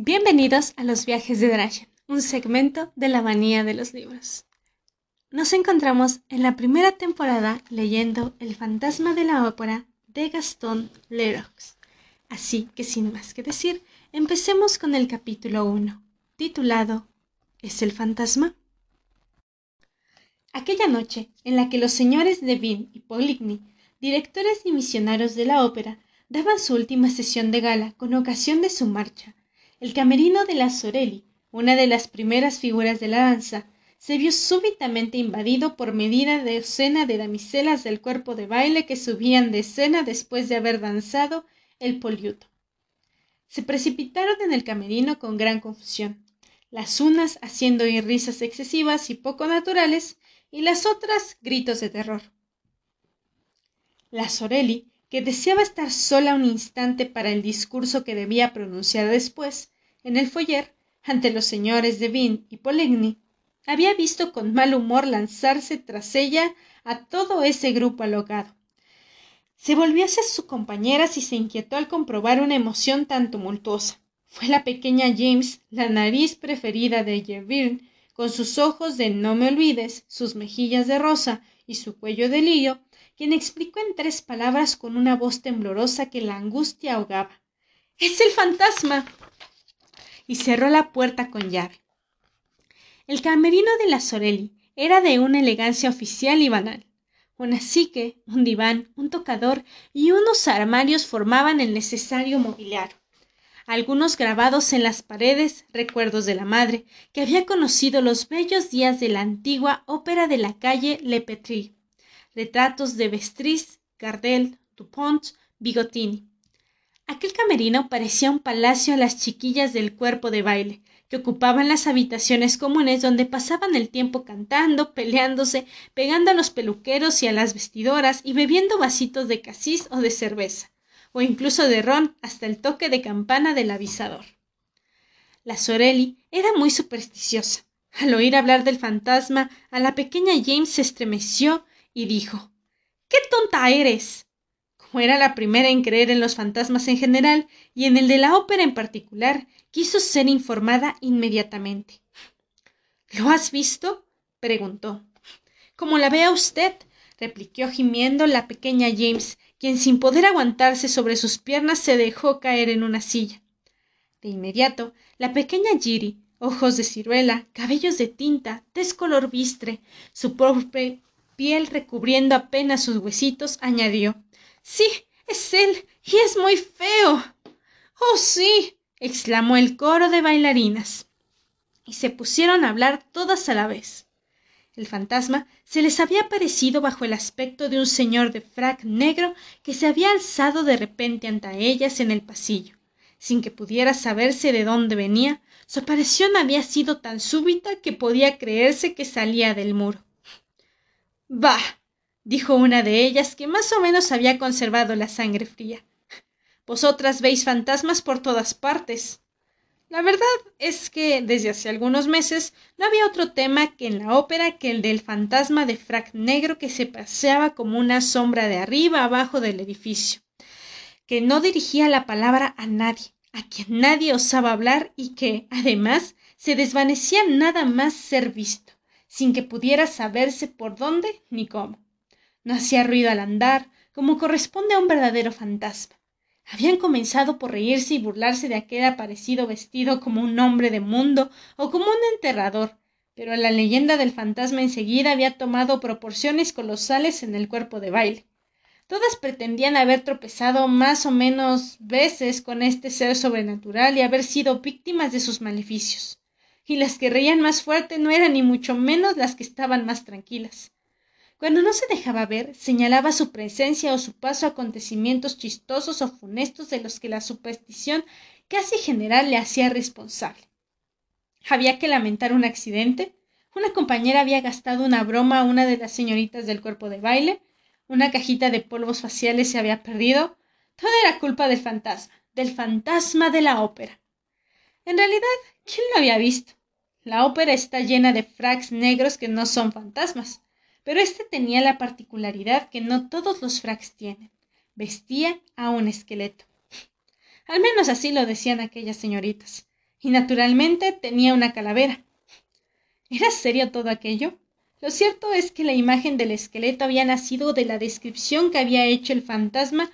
Bienvenidos a los viajes de Drachen, un segmento de la manía de los libros. Nos encontramos en la primera temporada leyendo El fantasma de la ópera de Gaston Leroux. Así que sin más que decir, empecemos con el capítulo 1, titulado ¿Es el fantasma? Aquella noche, en la que los señores Devine y Poligny, directores y misioneros de la ópera, daban su última sesión de gala con ocasión de su marcha, el camerino de la Sorelli, una de las primeras figuras de la danza, se vio súbitamente invadido por medida docena de damiselas del cuerpo de baile que subían de escena después de haber danzado el poliuto. Se precipitaron en el camerino con gran confusión, las unas haciendo oír risas excesivas y poco naturales, y las otras gritos de terror. La Sorelli que deseaba estar sola un instante para el discurso que debía pronunciar después, en el foyer, ante los señores de Vin y Poligny, había visto con mal humor lanzarse tras ella a todo ese grupo alocado. Se volvió hacia sus compañeras y se inquietó al comprobar una emoción tan tumultuosa. Fue la pequeña James, la nariz preferida de Gerville, con sus ojos de no me olvides, sus mejillas de rosa y su cuello de lío, quien explicó en tres palabras con una voz temblorosa que la angustia ahogaba. Es el fantasma. y cerró la puerta con llave. El camerino de la Sorelli era de una elegancia oficial y banal. Una psique, un diván, un tocador y unos armarios formaban el necesario mobiliario. Algunos grabados en las paredes, recuerdos de la madre, que había conocido los bellos días de la antigua ópera de la calle Le Petrie retratos de Vestris, Gardel, Dupont, Bigotini. Aquel camerino parecía un palacio a las chiquillas del cuerpo de baile, que ocupaban las habitaciones comunes donde pasaban el tiempo cantando, peleándose, pegando a los peluqueros y a las vestidoras y bebiendo vasitos de casis o de cerveza, o incluso de ron hasta el toque de campana del avisador. La Sorelli era muy supersticiosa. Al oír hablar del fantasma, a la pequeña James se estremeció y dijo qué tonta eres como era la primera en creer en los fantasmas en general y en el de la ópera en particular quiso ser informada inmediatamente. Lo has visto preguntó. Como la vea usted replicó gimiendo la pequeña James, quien sin poder aguantarse sobre sus piernas se dejó caer en una silla. De inmediato, la pequeña Giri, ojos de ciruela, cabellos de tinta, descolor bistre, su pobre piel recubriendo apenas sus huesitos, añadió Sí, es él. y es muy feo. Oh, sí. exclamó el coro de bailarinas. Y se pusieron a hablar todas a la vez. El fantasma se les había aparecido bajo el aspecto de un señor de frac negro que se había alzado de repente ante ellas en el pasillo. Sin que pudiera saberse de dónde venía, su aparición había sido tan súbita que podía creerse que salía del muro. Bah. dijo una de ellas, que más o menos había conservado la sangre fría. Vosotras veis fantasmas por todas partes. La verdad es que desde hace algunos meses no había otro tema que en la ópera que el del fantasma de frac negro que se paseaba como una sombra de arriba abajo del edificio, que no dirigía la palabra a nadie, a quien nadie osaba hablar y que, además, se desvanecía nada más ser visto sin que pudiera saberse por dónde ni cómo. No hacía ruido al andar, como corresponde a un verdadero fantasma. Habían comenzado por reírse y burlarse de aquel aparecido vestido como un hombre de mundo o como un enterrador, pero la leyenda del fantasma enseguida había tomado proporciones colosales en el cuerpo de baile. Todas pretendían haber tropezado más o menos veces con este ser sobrenatural y haber sido víctimas de sus maleficios y las que reían más fuerte no eran ni mucho menos las que estaban más tranquilas. Cuando no se dejaba ver, señalaba su presencia o su paso acontecimientos chistosos o funestos de los que la superstición casi general le hacía responsable. Había que lamentar un accidente. Una compañera había gastado una broma a una de las señoritas del cuerpo de baile. Una cajita de polvos faciales se había perdido. Todo era culpa del fantasma, del fantasma de la ópera. En realidad, ¿quién lo había visto? La ópera está llena de fracs negros que no son fantasmas, pero este tenía la particularidad que no todos los fracs tienen. Vestía a un esqueleto. Al menos así lo decían aquellas señoritas. y naturalmente tenía una calavera. ¿Era serio todo aquello? Lo cierto es que la imagen del esqueleto había nacido de la descripción que había hecho el fantasma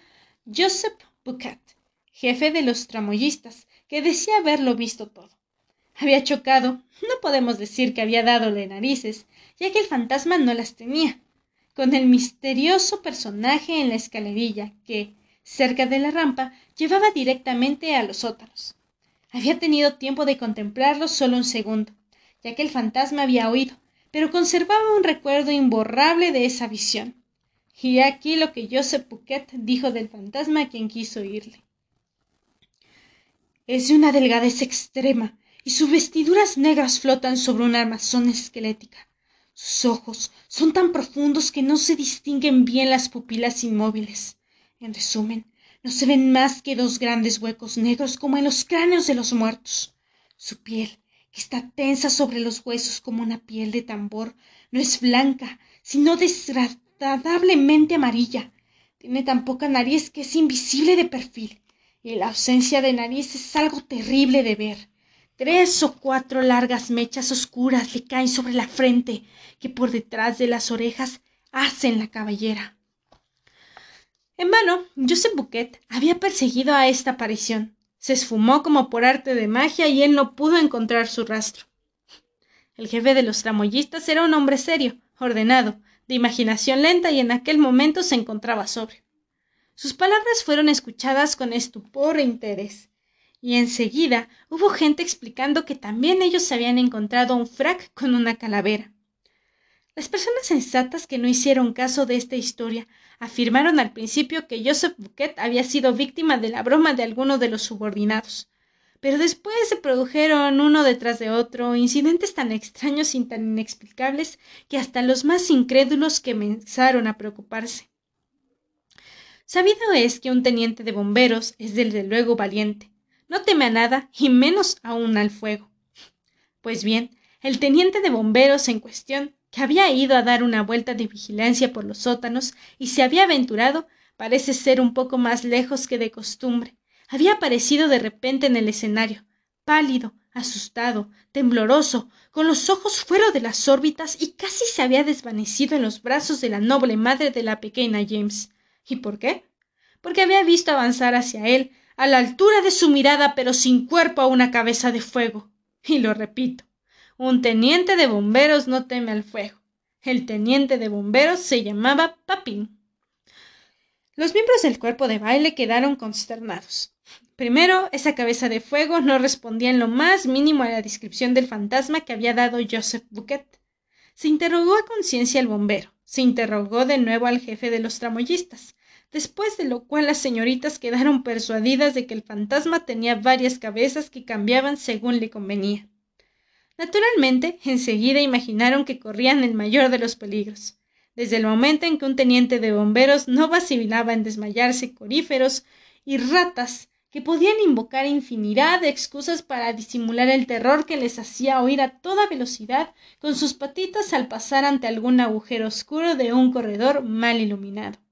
Joseph Bucat, jefe de los tramoyistas, que decía haberlo visto todo. Había chocado, no podemos decir que había dadole narices, ya que el fantasma no las tenía, con el misterioso personaje en la escalerilla que, cerca de la rampa, llevaba directamente a los sótanos. Había tenido tiempo de contemplarlo solo un segundo, ya que el fantasma había oído, pero conservaba un recuerdo imborrable de esa visión. Y aquí lo que Joseph Pouquet dijo del fantasma a quien quiso oírle. Es de una delgadez extrema, y sus vestiduras negras flotan sobre una armazón esquelética. Sus ojos son tan profundos que no se distinguen bien las pupilas inmóviles. En resumen, no se ven más que dos grandes huecos negros como en los cráneos de los muertos. Su piel que está tensa sobre los huesos como una piel de tambor, no es blanca, sino desagradablemente amarilla. Tiene tan poca nariz que es invisible de perfil, y la ausencia de nariz es algo terrible de ver. Tres o cuatro largas mechas oscuras le caen sobre la frente, que por detrás de las orejas hacen la cabellera. En vano, Joseph Bouquet había perseguido a esta aparición se esfumó como por arte de magia y él no pudo encontrar su rastro. El jefe de los tramoyistas era un hombre serio, ordenado, de imaginación lenta y en aquel momento se encontraba sobrio. Sus palabras fueron escuchadas con estupor e interés, y enseguida hubo gente explicando que también ellos habían encontrado un frac con una calavera. Las personas sensatas que no hicieron caso de esta historia afirmaron al principio que Joseph Bouquet había sido víctima de la broma de alguno de los subordinados. Pero después se produjeron uno detrás de otro incidentes tan extraños y tan inexplicables que hasta los más incrédulos comenzaron a preocuparse. Sabido es que un teniente de bomberos es desde luego valiente. No teme a nada y menos aún al fuego. Pues bien, el teniente de bomberos en cuestión que había ido a dar una vuelta de vigilancia por los sótanos y se había aventurado, parece ser un poco más lejos que de costumbre. Había aparecido de repente en el escenario, pálido, asustado, tembloroso, con los ojos fuera de las órbitas y casi se había desvanecido en los brazos de la noble madre de la pequeña James. ¿Y por qué? Porque había visto avanzar hacia él, a la altura de su mirada, pero sin cuerpo a una cabeza de fuego. Y lo repito, un teniente de bomberos no teme al fuego. El teniente de bomberos se llamaba Papín. Los miembros del cuerpo de baile quedaron consternados. Primero, esa cabeza de fuego no respondía en lo más mínimo a la descripción del fantasma que había dado Joseph Bouquet. Se interrogó a conciencia al bombero, se interrogó de nuevo al jefe de los tramoyistas, después de lo cual las señoritas quedaron persuadidas de que el fantasma tenía varias cabezas que cambiaban según le convenía. Naturalmente, enseguida imaginaron que corrían el mayor de los peligros. Desde el momento en que un teniente de bomberos no vacilaba en desmayarse coríferos y ratas que podían invocar infinidad de excusas para disimular el terror que les hacía oír a toda velocidad con sus patitas al pasar ante algún agujero oscuro de un corredor mal iluminado.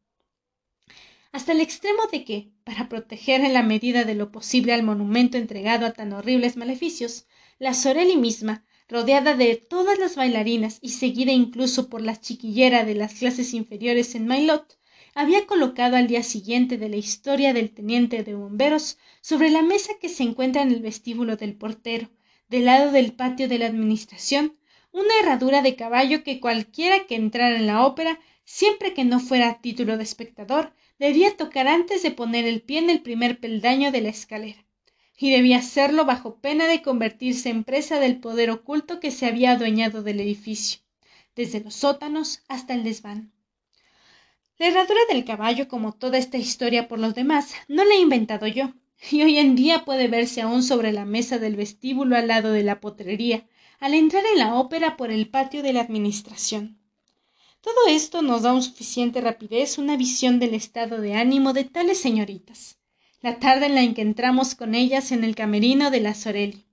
Hasta el extremo de que, para proteger en la medida de lo posible al monumento entregado a tan horribles maleficios, la Sorelli misma, rodeada de todas las bailarinas y seguida incluso por la chiquillera de las clases inferiores en Mailot, había colocado al día siguiente de la historia del teniente de bomberos sobre la mesa que se encuentra en el vestíbulo del portero, del lado del patio de la administración, una herradura de caballo que cualquiera que entrara en la ópera, siempre que no fuera a título de espectador, debía tocar antes de poner el pie en el primer peldaño de la escalera y debía hacerlo bajo pena de convertirse en presa del poder oculto que se había adueñado del edificio, desde los sótanos hasta el desván. La herradura del caballo, como toda esta historia por los demás, no la he inventado yo, y hoy en día puede verse aún sobre la mesa del vestíbulo al lado de la potrería, al entrar en la ópera por el patio de la administración. Todo esto nos da un suficiente rapidez una visión del estado de ánimo de tales señoritas la tarde en la que entramos con ellas en el camerino de la Sorelli.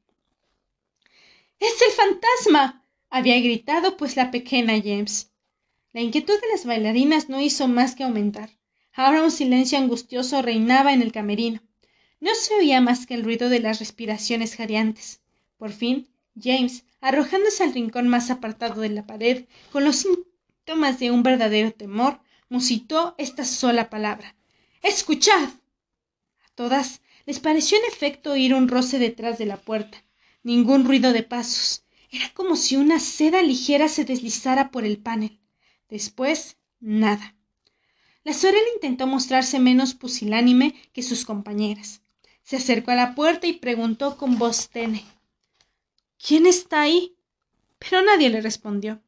¡Es el fantasma! había gritado pues la pequeña James. La inquietud de las bailarinas no hizo más que aumentar. Ahora un silencio angustioso reinaba en el camerino. No se oía más que el ruido de las respiraciones jadeantes. Por fin, James, arrojándose al rincón más apartado de la pared, con los síntomas de un verdadero temor, musitó esta sola palabra. Escuchad. A todas les pareció en efecto oír un roce detrás de la puerta. Ningún ruido de pasos. Era como si una seda ligera se deslizara por el panel. Después, nada. La Sorel intentó mostrarse menos pusilánime que sus compañeras. Se acercó a la puerta y preguntó con voz tenue ¿Quién está ahí? Pero nadie le respondió.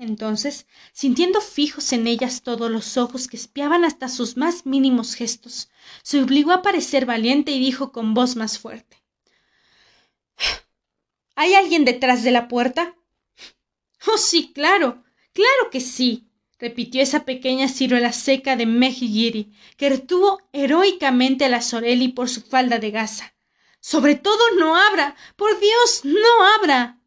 Entonces, sintiendo fijos en ellas todos los ojos que espiaban hasta sus más mínimos gestos, se obligó a parecer valiente y dijo con voz más fuerte ¿Hay alguien detrás de la puerta? Oh, sí, claro, claro que sí, repitió esa pequeña ciruela seca de Mejigiri, que retuvo heroicamente a la Sorelli por su falda de gasa. Sobre todo no abra. Por Dios, no abra.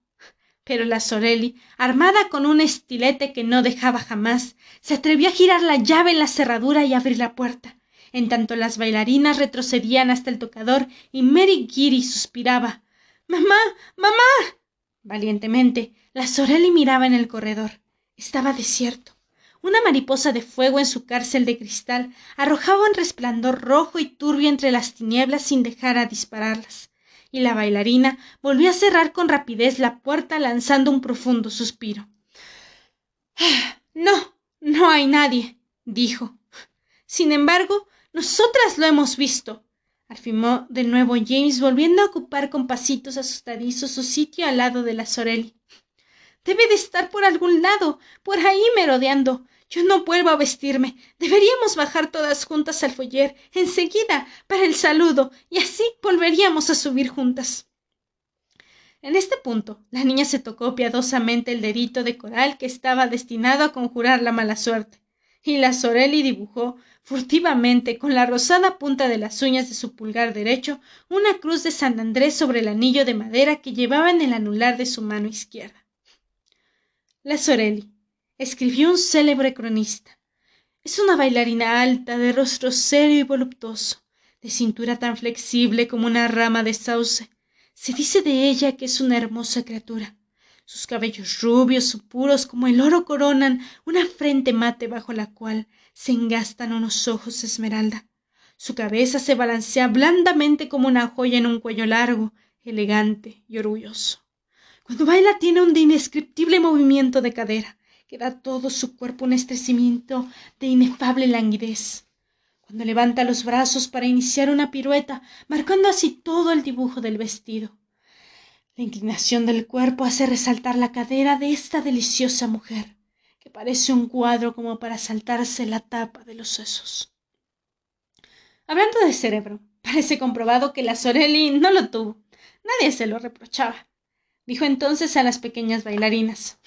Pero la Sorelli, armada con un estilete que no dejaba jamás, se atrevió a girar la llave en la cerradura y abrir la puerta, en tanto las bailarinas retrocedían hhasta el tocador y Mary Giri suspiraba. Mamá. mamá. Valientemente, la Sorelli miraba en el corredor. Estaba desierto. Una mariposa de fuego en su cárcel de cristal arrojaba un resplandor rojo y turbio entre las tinieblas sin dejar a dispararlas, y la bailarina volvió a cerrar con rapidez la puerta lanzando un profundo suspiro. Ah, no, no hay nadie, dijo. Sin embargo, nosotras lo hemos visto, afirmó de nuevo James, volviendo a ocupar con pasitos asustadizos su sitio al lado de la Sorelli. Debe de estar por algún lado, por ahí merodeando. Yo no vuelvo a vestirme. Deberíamos bajar todas juntas al foyer, enseguida, para el saludo, y así volveríamos a subir juntas. En este punto, la niña se tocó piadosamente el dedito de coral que estaba destinado a conjurar la mala suerte, y la Sorelli dibujó furtivamente con la rosada punta de las uñas de su pulgar derecho una cruz de San Andrés sobre el anillo de madera que llevaba en el anular de su mano izquierda. La Sorelli, escribió un célebre cronista. Es una bailarina alta, de rostro serio y voluptuoso, de cintura tan flexible como una rama de sauce. Se dice de ella que es una hermosa criatura. Sus cabellos rubios puros como el oro coronan una frente mate bajo la cual se engastan unos ojos esmeralda. Su cabeza se balancea blandamente como una joya en un cuello largo, elegante y orgulloso. Cuando baila tiene un indescriptible movimiento de cadera, que da todo su cuerpo un estrecimiento de inefable languidez. Cuando levanta los brazos para iniciar una pirueta, marcando así todo el dibujo del vestido. La inclinación del cuerpo hace resaltar la cadera de esta deliciosa mujer, que parece un cuadro como para saltarse la tapa de los sesos. Hablando de cerebro, parece comprobado que la Sorelli no lo tuvo. Nadie se lo reprochaba. Dijo entonces a las pequeñas bailarinas.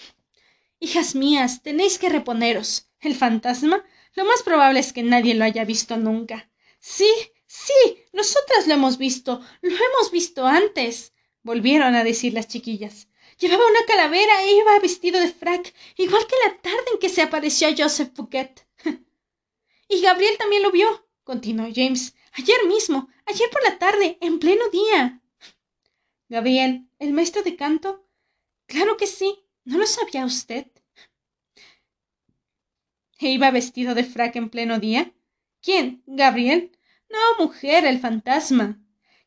Hijas mías, tenéis que reponeros. El fantasma, lo más probable es que nadie lo haya visto nunca. Sí, sí, nosotras lo hemos visto, lo hemos visto antes, volvieron a decir las chiquillas. Llevaba una calavera e iba vestido de frac, igual que la tarde en que se apareció a Joseph Fouquet. y Gabriel también lo vio, continuó James. Ayer mismo, ayer por la tarde, en pleno día. Gabriel, el maestro de canto. Claro que sí. ¿No lo sabía usted? ¿E iba vestido de frac en pleno día? ¿Quién? ¿Gabriel? No, mujer, el fantasma.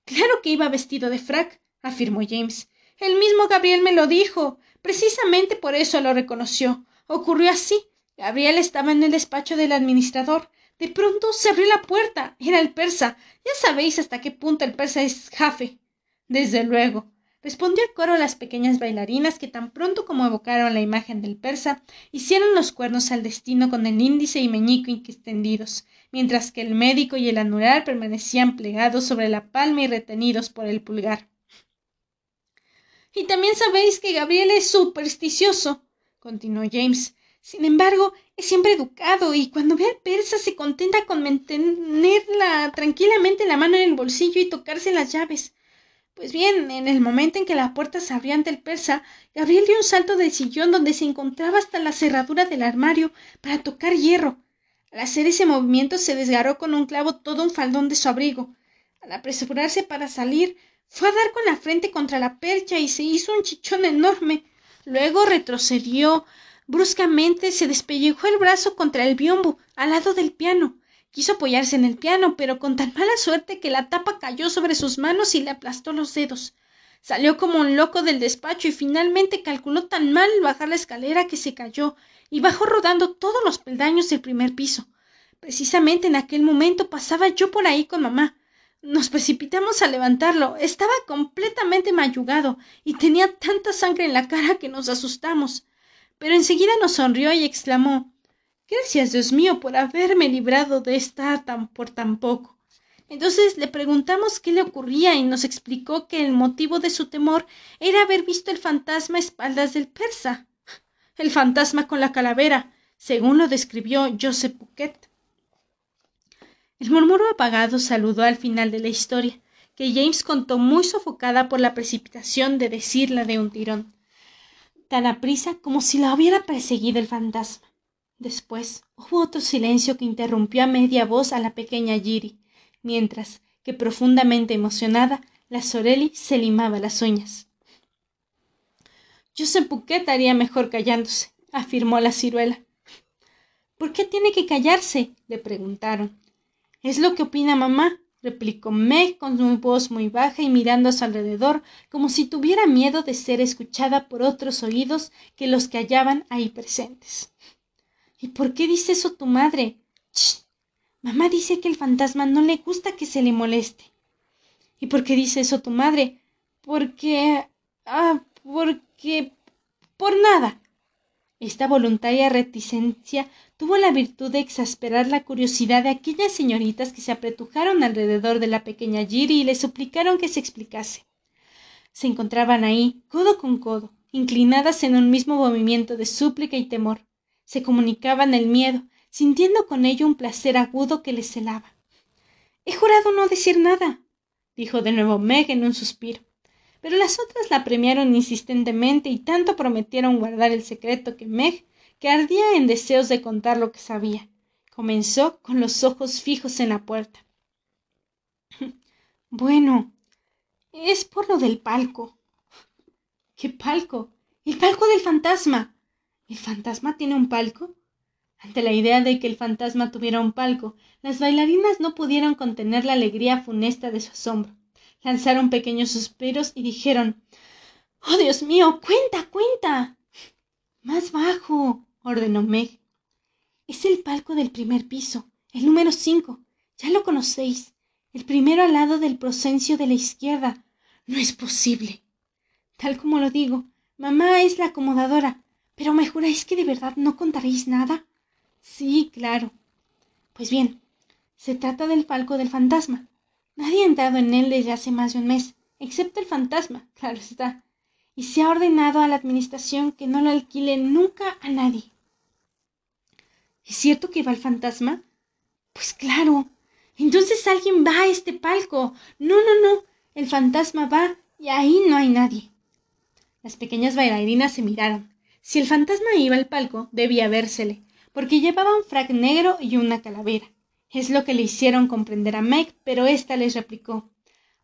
Claro que iba vestido de frac, afirmó James. El mismo Gabriel me lo dijo. Precisamente por eso lo reconoció. Ocurrió así. Gabriel estaba en el despacho del administrador. De pronto se abrió la puerta. Era el persa. Ya sabéis hasta qué punto el persa es jafe. Desde luego respondió el coro las pequeñas bailarinas que tan pronto como evocaron la imagen del persa hicieron los cuernos al destino con el índice y meñique extendidos mientras que el médico y el anular permanecían plegados sobre la palma y retenidos por el pulgar. Y también sabéis que gabriel es supersticioso continuó james. Sin embargo es siempre educado y cuando ve al persa se contenta con mantenerla tranquilamente la mano en el bolsillo y tocarse las llaves pues bien, en el momento en que la puerta se abría ante el persa, Gabriel dio un salto del sillón donde se encontraba hasta la cerradura del armario para tocar hierro. Al hacer ese movimiento se desgarró con un clavo todo un faldón de su abrigo. Al al apresurarse para salir, fue a dar con la frente contra la percha y se hizo un chichón enorme. Luego retrocedió bruscamente, se despellejó el brazo contra el biombo, al lado del piano. Quiso apoyarse en el piano, pero con tan mala suerte que la tapa cayó sobre sus manos y le aplastó los dedos. Salió como un loco del despacho y finalmente calculó tan mal bajar la escalera que se cayó y bajó rodando todos los peldaños del primer piso. Precisamente en aquel momento pasaba yo por ahí con mamá. Nos precipitamos a levantarlo. Estaba completamente mayugado y tenía tanta sangre en la cara que nos asustamos. Pero enseguida nos sonrió y exclamó Gracias, Dios mío, por haberme librado de estar tan por tan poco. Entonces le preguntamos qué le ocurría y nos explicó que el motivo de su temor era haber visto el fantasma a espaldas del persa. El fantasma con la calavera, según lo describió Joseph Bouquet. El murmuro apagado saludó al final de la historia, que James contó muy sofocada por la precipitación de decirla de un tirón, tan aprisa como si la hubiera perseguido el fantasma. Después hubo otro silencio que interrumpió a media voz a la pequeña Giri, mientras que profundamente emocionada, la Sorelli se limaba las uñas. Joseph Bouquet haría mejor callándose, afirmó la ciruela. ¿Por qué tiene que callarse? le preguntaron. Es lo que opina mamá, replicó Meg con su voz muy baja y mirando a su alrededor como si tuviera miedo de ser escuchada por otros oídos que los que hallaban ahí presentes. ¿Y por qué dice eso tu madre? Mamá dice que el fantasma no le gusta que se le moleste. ¿Y por qué dice eso tu madre? Porque... Ah, porque... por nada. Esta voluntaria reticencia tuvo la virtud de exasperar la curiosidad de aquellas señoritas que se apretujaron alrededor de la pequeña Giri y le suplicaron que se explicase. Se encontraban ahí, codo con codo, inclinadas en un mismo movimiento de súplica y temor. Se comunicaban el miedo, sintiendo con ello un placer agudo que les celaba. He jurado no decir nada, dijo de nuevo Meg en un suspiro. Pero las otras la premiaron insistentemente y tanto prometieron guardar el secreto que Meg, que ardía en deseos de contar lo que sabía, comenzó con los ojos fijos en la puerta. Bueno, es por lo del palco. ¿Qué palco? El palco del fantasma. ¿El fantasma tiene un palco? Ante la idea de que el fantasma tuviera un palco, las bailarinas no pudieron contener la alegría funesta de su asombro. Lanzaron pequeños suspiros y dijeron Oh, Dios mío, cuenta, cuenta. Más bajo, ordenó Meg. Es el palco del primer piso, el número cinco. Ya lo conocéis. El primero al lado del prosencio de la izquierda. No es posible. Tal como lo digo, mamá es la acomodadora. Pero me juráis que de verdad no contaréis nada. Sí, claro. Pues bien, se trata del palco del fantasma. Nadie ha entrado en él desde hace más de un mes, excepto el fantasma, claro está. Y se ha ordenado a la administración que no lo alquile nunca a nadie. ¿Es cierto que va el fantasma? Pues claro. Entonces alguien va a este palco. No, no, no. El fantasma va y ahí no hay nadie. Las pequeñas bailarinas se miraron. Si el fantasma iba al palco, debía vérsele, porque llevaba un frac negro y una calavera. Es lo que le hicieron comprender a Meg, pero ésta les replicó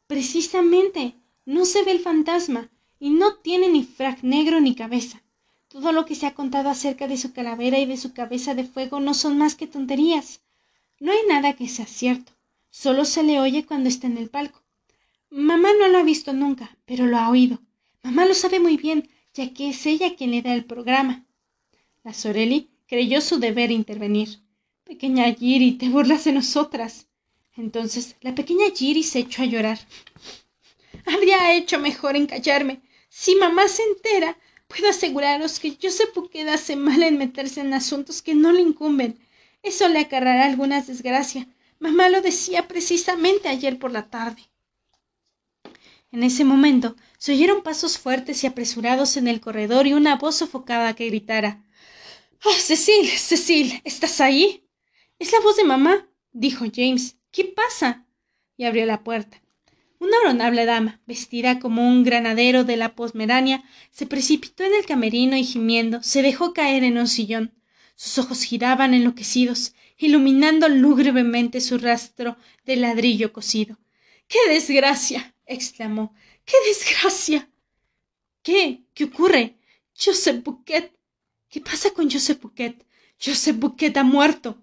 Precisamente, no se ve el fantasma, y no tiene ni frac negro ni cabeza. Todo lo que se ha contado acerca de su calavera y de su cabeza de fuego no son más que tonterías. No hay nada que sea cierto, solo se le oye cuando está en el palco. Mamá no lo ha visto nunca, pero lo ha oído. Mamá lo sabe muy bien, ya que es ella quien le da el programa. La Sorelli creyó su deber intervenir. Pequeña Giri, te burlas de nosotras. Entonces la pequeña Giri se echó a llorar. Habría hecho mejor en callarme. Si mamá se entera, puedo aseguraros que Joseph que hace mal en meterse en asuntos que no le incumben. Eso le acarrará alguna desgracia. Mamá lo decía precisamente ayer por la tarde. En ese momento se oyeron pasos fuertes y apresurados en el corredor y una voz sofocada que gritara Oh, Cecil, Cecil, ¿estás ahí? Es la voz de mamá, dijo James. ¿Qué pasa? y abrió la puerta. Una honorable dama, vestida como un granadero de la posmerania, se precipitó en el camerino y gimiendo se dejó caer en un sillón. Sus ojos giraban enloquecidos, iluminando lúgubremente su rastro de ladrillo cocido. ¡Qué desgracia! Exclamó. ¡Qué desgracia! ¿Qué? ¿Qué ocurre? Joseph Bouquet. ¿Qué pasa con Joseph Bouquet? Joseph Bouquet ha muerto.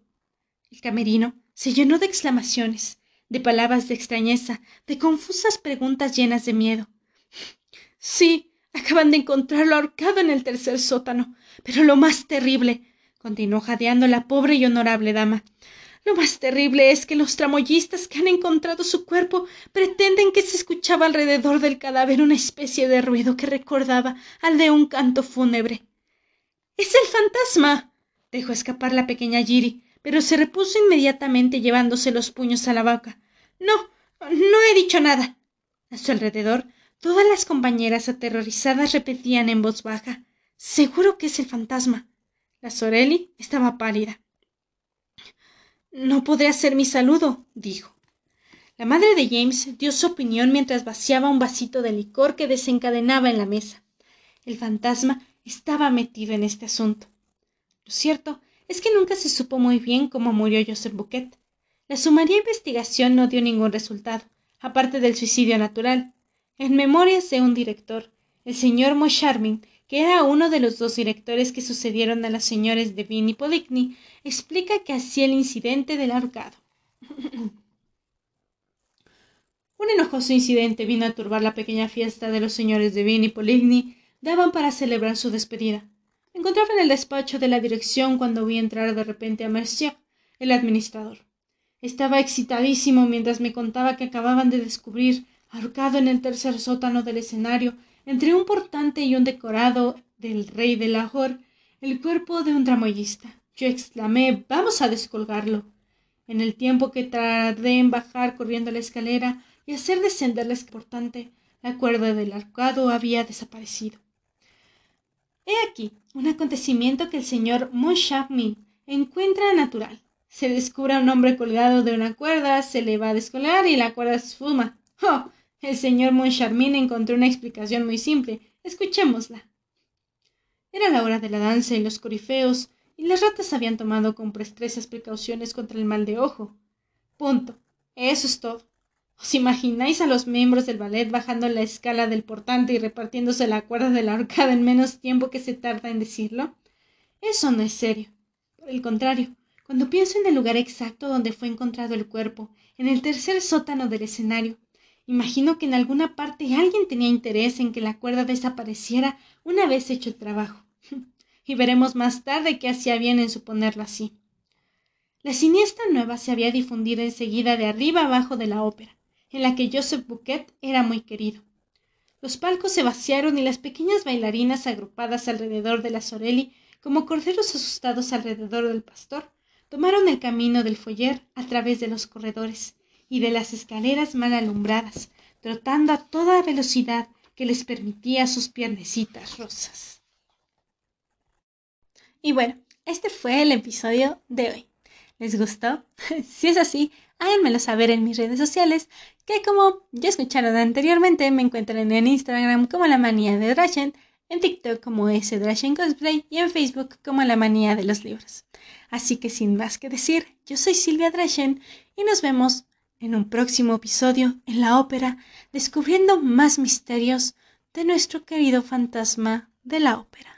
El camerino se llenó de exclamaciones, de palabras de extrañeza, de confusas preguntas llenas de miedo. Sí, acaban de encontrarlo ahorcado en el tercer sótano. Pero lo más terrible, continuó jadeando la pobre y honorable dama, lo más terrible es que los tramoyistas que han encontrado su cuerpo pretenden que se escuchaba alrededor del cadáver una especie de ruido que recordaba al de un canto fúnebre. Es el fantasma. dejó escapar la pequeña Giri, pero se repuso inmediatamente llevándose los puños a la boca. No, no he dicho nada. A su alrededor, todas las compañeras aterrorizadas repetían en voz baja Seguro que es el fantasma. La Sorelli estaba pálida. No podré hacer mi saludo, dijo. La madre de James dio su opinión mientras vaciaba un vasito de licor que desencadenaba en la mesa. El fantasma estaba metido en este asunto. Lo cierto es que nunca se supo muy bien cómo murió Joseph Bouquet. La sumaria investigación no dio ningún resultado, aparte del suicidio natural. En memorias de un director, el señor Mocharmin, que era uno de los dos directores que sucedieron a las señores de y Poligny, explica que hacía el incidente del ahorcado. Un enojoso incidente vino a turbar la pequeña fiesta de los señores de Vin y Poligny daban para celebrar su despedida. Encontraba en el despacho de la dirección cuando vi entrar de repente a Mercier, el administrador. Estaba excitadísimo mientras me contaba que acababan de descubrir, ahorcado en el tercer sótano del escenario, entre un portante y un decorado del rey de Lahore, el cuerpo de un tramoyista. Yo exclamé Vamos a descolgarlo. En el tiempo que tardé en bajar corriendo la escalera y hacer descender la portante, la cuerda del arcado había desaparecido. He aquí un acontecimiento que el señor Moncharmin encuentra natural. Se descubre a un hombre colgado de una cuerda, se le va a descolgar y la cuerda se esfuma. ¡Oh! El señor Moncharmin encontró una explicación muy simple. Escuchémosla. Era la hora de la danza y los corifeos, y las ratas habían tomado con prestezas precauciones contra el mal de ojo. Punto. Eso es todo. ¿Os imagináis a los miembros del ballet bajando la escala del portante y repartiéndose la cuerda de la horcada en menos tiempo que se tarda en decirlo? Eso no es serio. Por el contrario, cuando pienso en el lugar exacto donde fue encontrado el cuerpo, en el tercer sótano del escenario, Imagino que en alguna parte alguien tenía interés en que la cuerda desapareciera una vez hecho el trabajo. y veremos más tarde qué hacía bien en suponerlo así. La siniestra nueva se había difundido enseguida de arriba abajo de la ópera, en la que Joseph Bouquet era muy querido. Los palcos se vaciaron y las pequeñas bailarinas agrupadas alrededor de la Sorelli, como corderos asustados alrededor del pastor, tomaron el camino del foyer a través de los corredores, y de las escaleras mal alumbradas, trotando a toda velocidad que les permitía sus piernecitas rosas. Y bueno, este fue el episodio de hoy. ¿Les gustó? si es así, háganmelo saber en mis redes sociales, que como ya escucharon anteriormente, me encuentran en Instagram como la manía de Drashen, en TikTok como ese Drashen Cosplay y en Facebook como la manía de los libros. Así que sin más que decir, yo soy Silvia Drashen y nos vemos en un próximo episodio en la ópera, descubriendo más misterios de nuestro querido fantasma de la ópera.